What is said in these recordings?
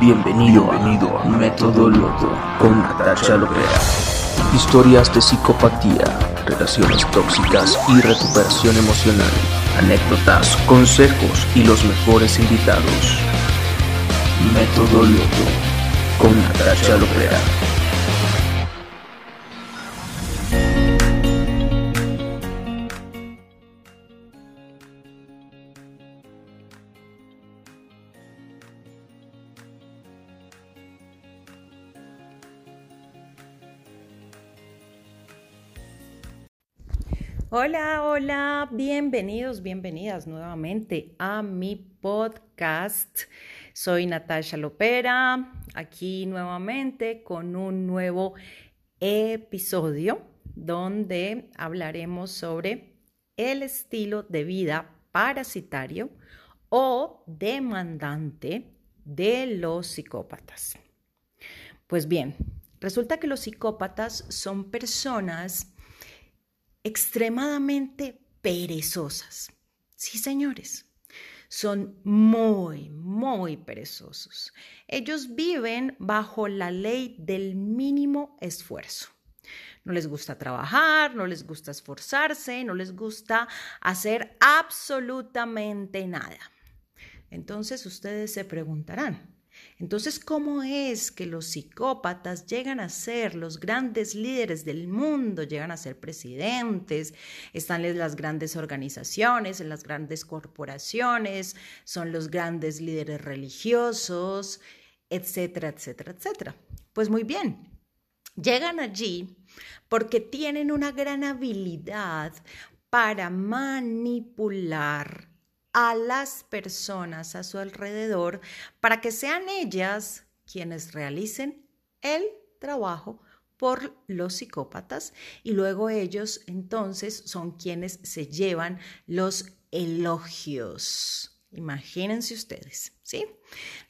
Bienvenido, Bienvenido a Método Loto con Natasha Lopera. Historias de psicopatía, relaciones tóxicas y recuperación emocional. Anécdotas, consejos y los mejores invitados. Método Loto con Natasha Lopera. Hola, hola, bienvenidos, bienvenidas nuevamente a mi podcast. Soy Natasha Lopera, aquí nuevamente con un nuevo episodio donde hablaremos sobre el estilo de vida parasitario o demandante de los psicópatas. Pues bien, resulta que los psicópatas son personas extremadamente perezosas. Sí, señores, son muy, muy perezosos. Ellos viven bajo la ley del mínimo esfuerzo. No les gusta trabajar, no les gusta esforzarse, no les gusta hacer absolutamente nada. Entonces ustedes se preguntarán, entonces, ¿cómo es que los psicópatas llegan a ser los grandes líderes del mundo, llegan a ser presidentes, están en las grandes organizaciones, en las grandes corporaciones, son los grandes líderes religiosos, etcétera, etcétera, etcétera? Pues muy bien, llegan allí porque tienen una gran habilidad para manipular a las personas a su alrededor para que sean ellas quienes realicen el trabajo por los psicópatas y luego ellos entonces son quienes se llevan los elogios. Imagínense ustedes, ¿sí?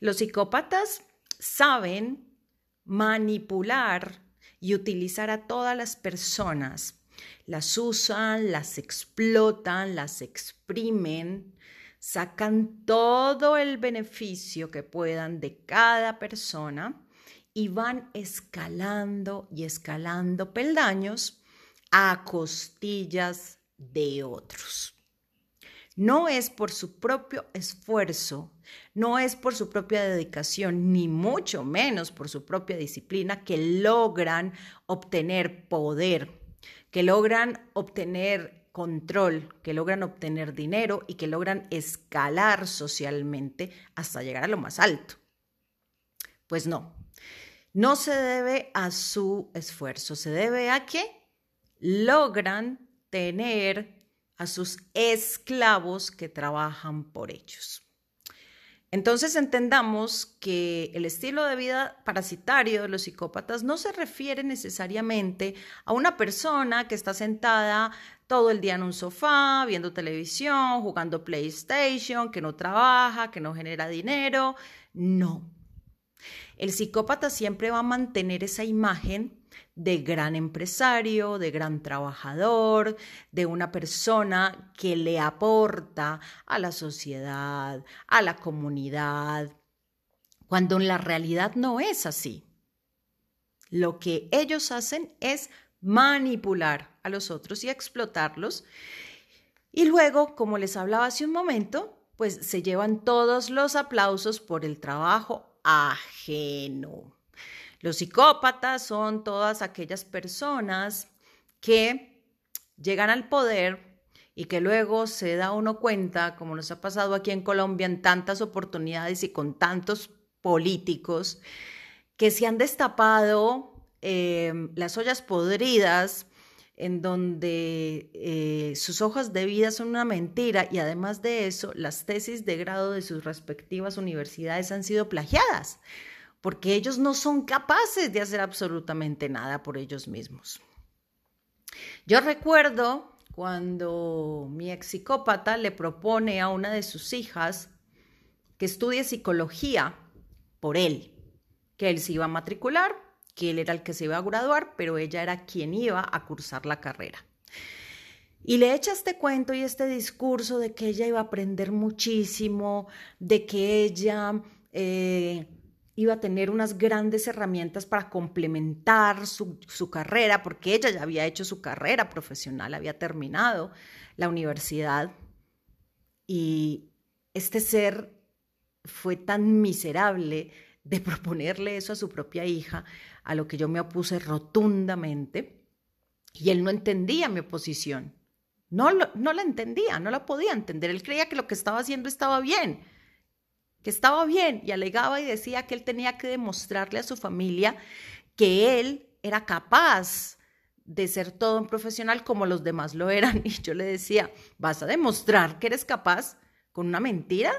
Los psicópatas saben manipular y utilizar a todas las personas. Las usan, las explotan, las exprimen sacan todo el beneficio que puedan de cada persona y van escalando y escalando peldaños a costillas de otros. No es por su propio esfuerzo, no es por su propia dedicación, ni mucho menos por su propia disciplina que logran obtener poder, que logran obtener control, que logran obtener dinero y que logran escalar socialmente hasta llegar a lo más alto. Pues no, no se debe a su esfuerzo, se debe a que logran tener a sus esclavos que trabajan por ellos. Entonces entendamos que el estilo de vida parasitario de los psicópatas no se refiere necesariamente a una persona que está sentada todo el día en un sofá, viendo televisión, jugando PlayStation, que no trabaja, que no genera dinero. No. El psicópata siempre va a mantener esa imagen de gran empresario, de gran trabajador, de una persona que le aporta a la sociedad, a la comunidad, cuando en la realidad no es así. Lo que ellos hacen es manipular a los otros y explotarlos. Y luego, como les hablaba hace un momento, pues se llevan todos los aplausos por el trabajo ajeno. Los psicópatas son todas aquellas personas que llegan al poder y que luego se da uno cuenta, como nos ha pasado aquí en Colombia en tantas oportunidades y con tantos políticos, que se han destapado Em, las ollas podridas, en donde eh, sus hojas de vida son una mentira y además de eso, las tesis de grado de sus respectivas universidades han sido plagiadas, porque ellos no son capaces de hacer absolutamente nada por ellos mismos. Yo recuerdo cuando mi ex psicópata le propone a una de sus hijas que estudie psicología por él, que él se iba a matricular que él era el que se iba a graduar, pero ella era quien iba a cursar la carrera. Y le echa este cuento y este discurso de que ella iba a aprender muchísimo, de que ella eh, iba a tener unas grandes herramientas para complementar su, su, carrera, porque ella ya había hecho su carrera profesional, había terminado la universidad. Y este ser fue tan miserable de proponerle eso a su propia hija, a lo que yo me opuse rotundamente, y él no entendía mi oposición. No, no la entendía, no la podía entender. Él creía que lo que estaba haciendo estaba bien, que estaba bien, y alegaba y decía que él tenía que demostrarle a su familia que él era capaz de ser todo un profesional como los demás lo eran. Y yo le decía, ¿vas a demostrar que eres capaz con una mentira?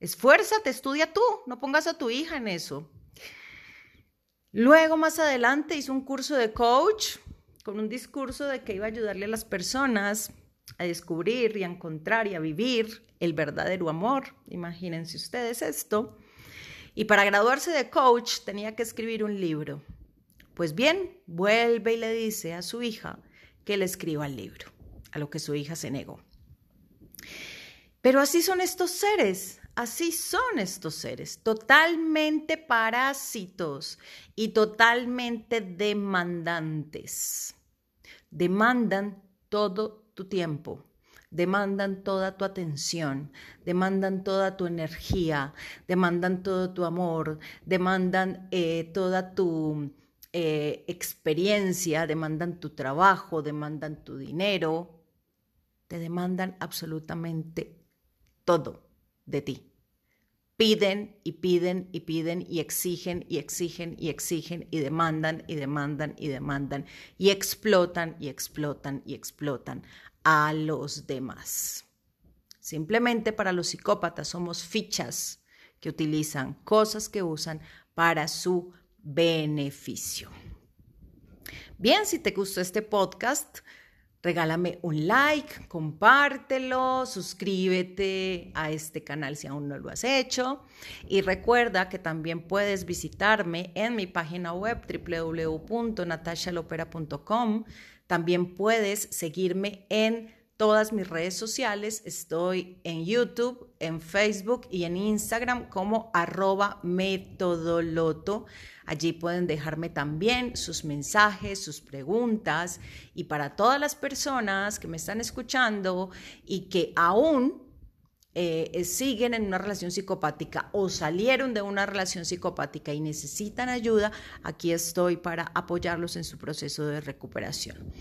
Esfuérzate, estudia tú, no pongas a tu hija en eso. Luego, más adelante, hizo un curso de coach con un discurso de que iba a ayudarle a las personas a descubrir y a encontrar y a vivir el verdadero amor. Imagínense ustedes esto. Y para graduarse de coach tenía que escribir un libro. Pues bien, vuelve y le dice a su hija que le escriba el libro, a lo que su hija se negó. Pero así son estos seres, Así son estos seres, totalmente parásitos y totalmente demandantes. Demandan todo tu tiempo, demandan toda tu atención, demandan toda tu energía, demandan todo tu amor, demandan eh, toda tu eh, experiencia, demandan tu trabajo, demandan tu dinero, te demandan absolutamente todo de ti. Piden y piden y piden y exigen y exigen y exigen y demandan y demandan y demandan y explotan y explotan y explotan a los demás. Simplemente para los psicópatas somos fichas que utilizan, cosas que usan para su beneficio. Bien, si te gustó este podcast, regálame un like, compártelo, suscríbete a este canal si aún no lo has hecho y recuerda que también puedes visitarme en mi página web www.natashalopera.com. También puedes seguirme en todas mis redes sociales. Estoy en YouTube, en Facebook y en Instagram como arroba metodoloto. Allí pueden dejarme también sus mensajes, sus preguntas. Y para todas las personas que me están escuchando y que aún eh, siguen en una relación psicopática o salieron de una relación psicopática y necesitan ayuda, aquí estoy para apoyarlos en su proceso de recuperación.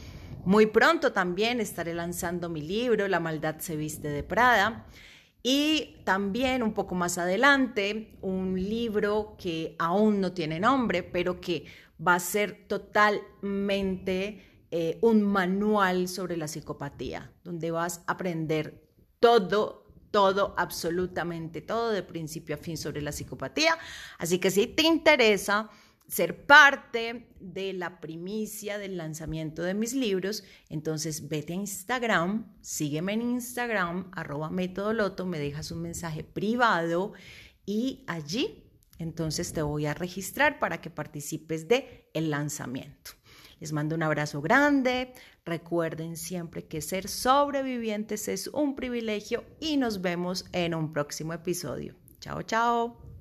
Muy pronto también estaré lanzando mi libro, La maldad se viste de Prada. Y también un poco más adelante, un libro que aún no tiene nombre, pero que va a ser totalmente eh, un manual sobre la psicopatía, donde vas a aprender todo, todo, absolutamente todo, de principio a fin sobre la psicopatía. Así que si te interesa, ser parte de la primicia del lanzamiento de mis libros, entonces vete a Instagram, sígueme en Instagram, arroba método me dejas un mensaje privado y allí entonces te voy a registrar para que participes de el lanzamiento. Les mando un abrazo grande. Recuerden siempre que ser sobrevivientes es un privilegio y nos vemos en un próximo episodio. Chao, chao.